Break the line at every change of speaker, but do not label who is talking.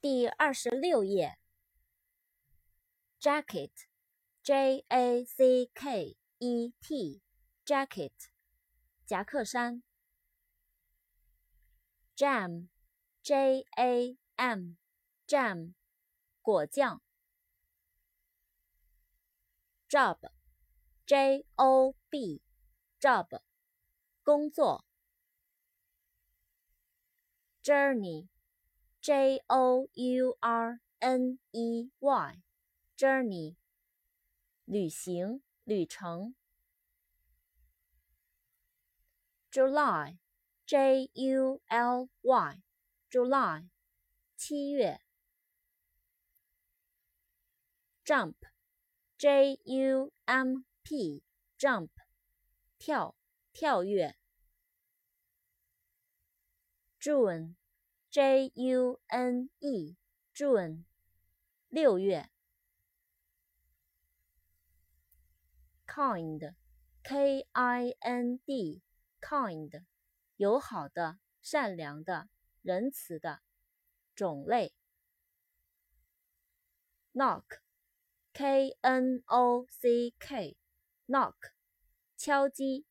第二十六页。jacket，j a c k e t，jacket，夹克衫。jam，j a m，jam，果酱。job，j o b，job，工作。journey。J O U R N E Y，journey，旅行、旅程。July，J U L Y，July，七月。Jump，J U M P，Jump，跳、跳跃。June。J U N E，June，六月。Kind，K I N D，Kind，友好的、善良的、仁慈的。种类。Knock，K N O C K，Knock，敲击。